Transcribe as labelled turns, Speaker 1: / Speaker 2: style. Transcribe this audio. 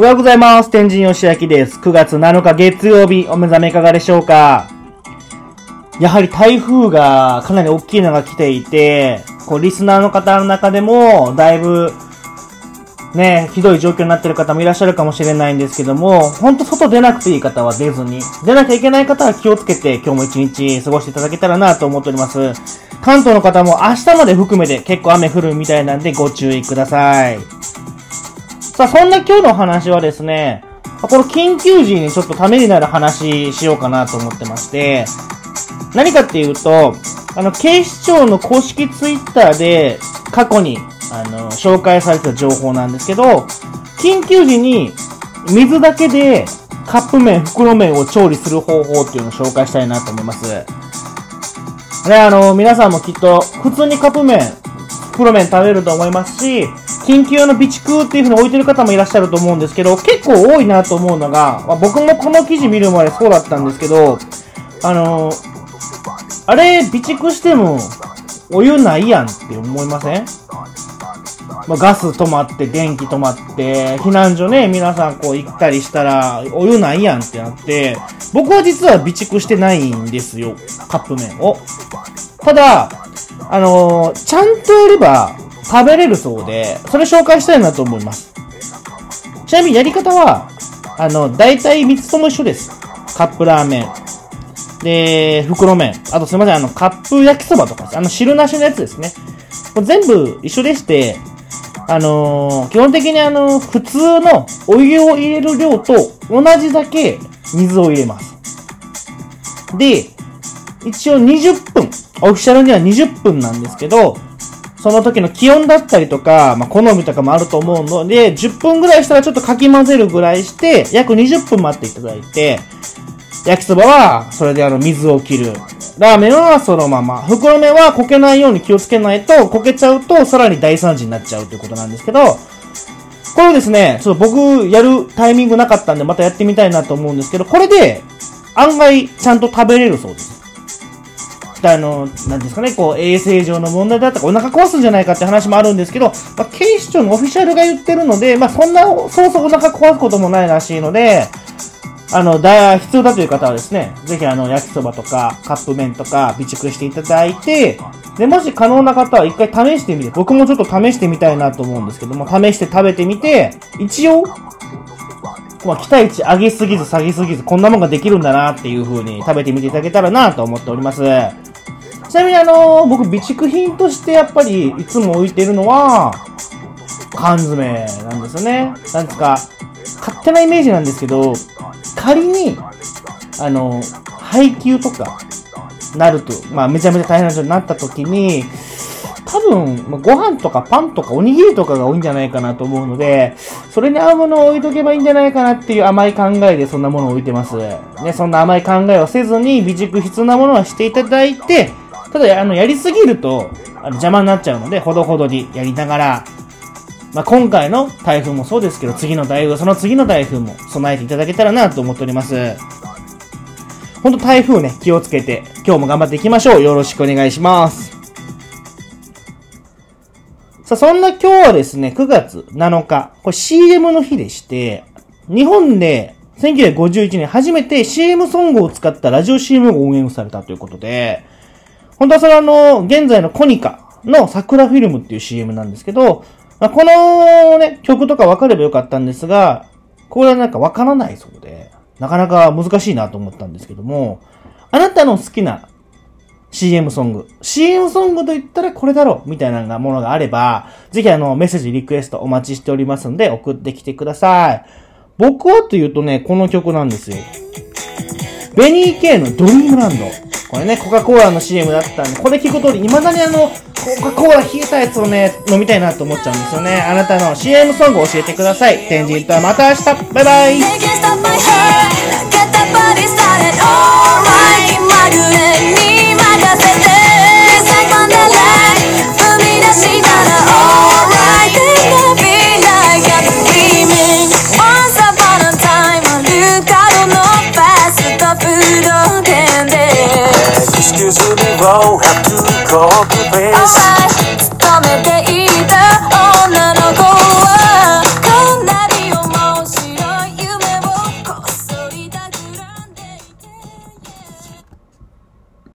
Speaker 1: おはようございます。天神よしあきです。9月7日月曜日、お目覚めいかがでしょうか？やはり台風がかなり大きいのが来ていて、こう、リスナーの方の中でも、だいぶ、ね、ひどい状況になってる方もいらっしゃるかもしれないんですけども、ほんと外出なくていい方は出ずに、出なきゃいけない方は気をつけて今日も一日過ごしていただけたらなと思っております。関東の方も明日まで含めて結構雨降るみたいなんでご注意ください。さあ、そんな今日の話はですね、この緊急時にちょっとためになる話しようかなと思ってまして、何かっていうと、あの、警視庁の公式ツイッターで過去に、あの、紹介されてた情報なんですけど、緊急時に水だけでカップ麺、袋麺を調理する方法っていうのを紹介したいなと思います。ね、あの、皆さんもきっと普通にカップ麺、袋麺食べると思いますし、緊急用の備蓄っていう風に置いてる方もいらっしゃると思うんですけど、結構多いなと思うのが、まあ僕もこの記事見るまでそうだったんですけど、あのあれ、備蓄しても、お湯ないやんって思いません？まあ、ガス止まって、電気止まって、避難所ね、皆さんこう行ったりしたら、お湯ないやんってなって、僕は実は備蓄してないんですよ、カップ麺を。ただ、あのーちゃんとやれば食べれるそうで、それ紹介したいなと思います。ちなみにやり方は、あの、大体3つとも一緒です。カップラーメン。で、袋麺。あとすいません、あの、カップ焼きそばとか、あの、汁なしのやつですね。これ全部一緒でして、あのー基本的にあの普通のお湯を入れる量と同じだけ水を入れます。で、一応20分、オフィシャルには20分なんですけど、その時の気温だったりとか、まあ、好みとかもあると思うので、10分ぐらいしたらちょっとかき混ぜるぐらいして、約20分待っていただいて、焼きそばは、それであの、水を切る。ラーメンはそのまま。袋麺は焦げないように気をつけないと、焦げちゃうと、さらに大惨事になっちゃうということなんですけど、これをですね、ちょっと僕、やるタイミングなかったんで、またやってみたいなと思うんですけど、これで、案外、ちゃんと食べれるそうです。あの、なんですかね、こう、衛生上の問題だったか、お腹壊すんじゃないかって話もあるんですけど、まあ、警視庁のオフィシャルが言ってるので、まあ、そんな、そうそうお腹壊すこともないらしいので、あの、だ、必要だという方はですね、ぜひあの、焼きそばとか、カップ麺とか、備蓄していただいて、で、もし可能な方は一回試してみて、僕もちょっと試してみたいなと思うんですけども、試して食べてみて、一応、まあ、期待値上げすぎず下げすぎず、こんなもんができるんだなっていう風に食べてみていただけたらなと思っております。ちなみにあの僕、備蓄品としてやっぱりいつも置いてるのは、缶詰なんですよね。なんですか、勝手なイメージなんですけど、仮に、あの、配給とか、なると、まあ、めちゃめちゃ大変な状になった時に、多分、ご飯とかパンとかおにぎりとかが多いんじゃないかなと思うので、それに合うものを置いとけばいいんじゃないかなっていう甘い考えでそんなものを置いてます。ね、そんな甘い考えをせずに、備蓄必要なものはしていただいて、ただ、あの、やりすぎると、あの邪魔になっちゃうので、ほどほどにやりながら、まあ、今回の台風もそうですけど、次の台風、その次の台風も備えていただけたらなと思っております。ほんと台風ね、気をつけて、今日も頑張っていきましょう。よろしくお願いします。さあ、そんな今日はですね、9月7日、これ CM の日でして、日本で1951年初めて CM ソングを使ったラジオ CM が応援されたということで、本当はそれはあの、現在のコニカの桜フィルムっていう CM なんですけど、まあ、このね、曲とか分かればよかったんですが、これはなんか分からないそうで、なかなか難しいなと思ったんですけども、あなたの好きな CM ソング。CM ソングと言ったらこれだろうみたいなものがあれば、ぜひあの、メッセージ、リクエストお待ちしておりますので、送ってきてください。僕はというとね、この曲なんですよ。ベニー K のドリームランド。これね、コカ・コーラの CM だったんで、これ聞く通り、未だにあの、コカ・コーラ冷えたやつをね、飲みたいなと思っちゃうんですよね。あなたの CM ソングを教えてください。天神とはまた明日。バイバイ。
Speaker 2: excuse me, bro.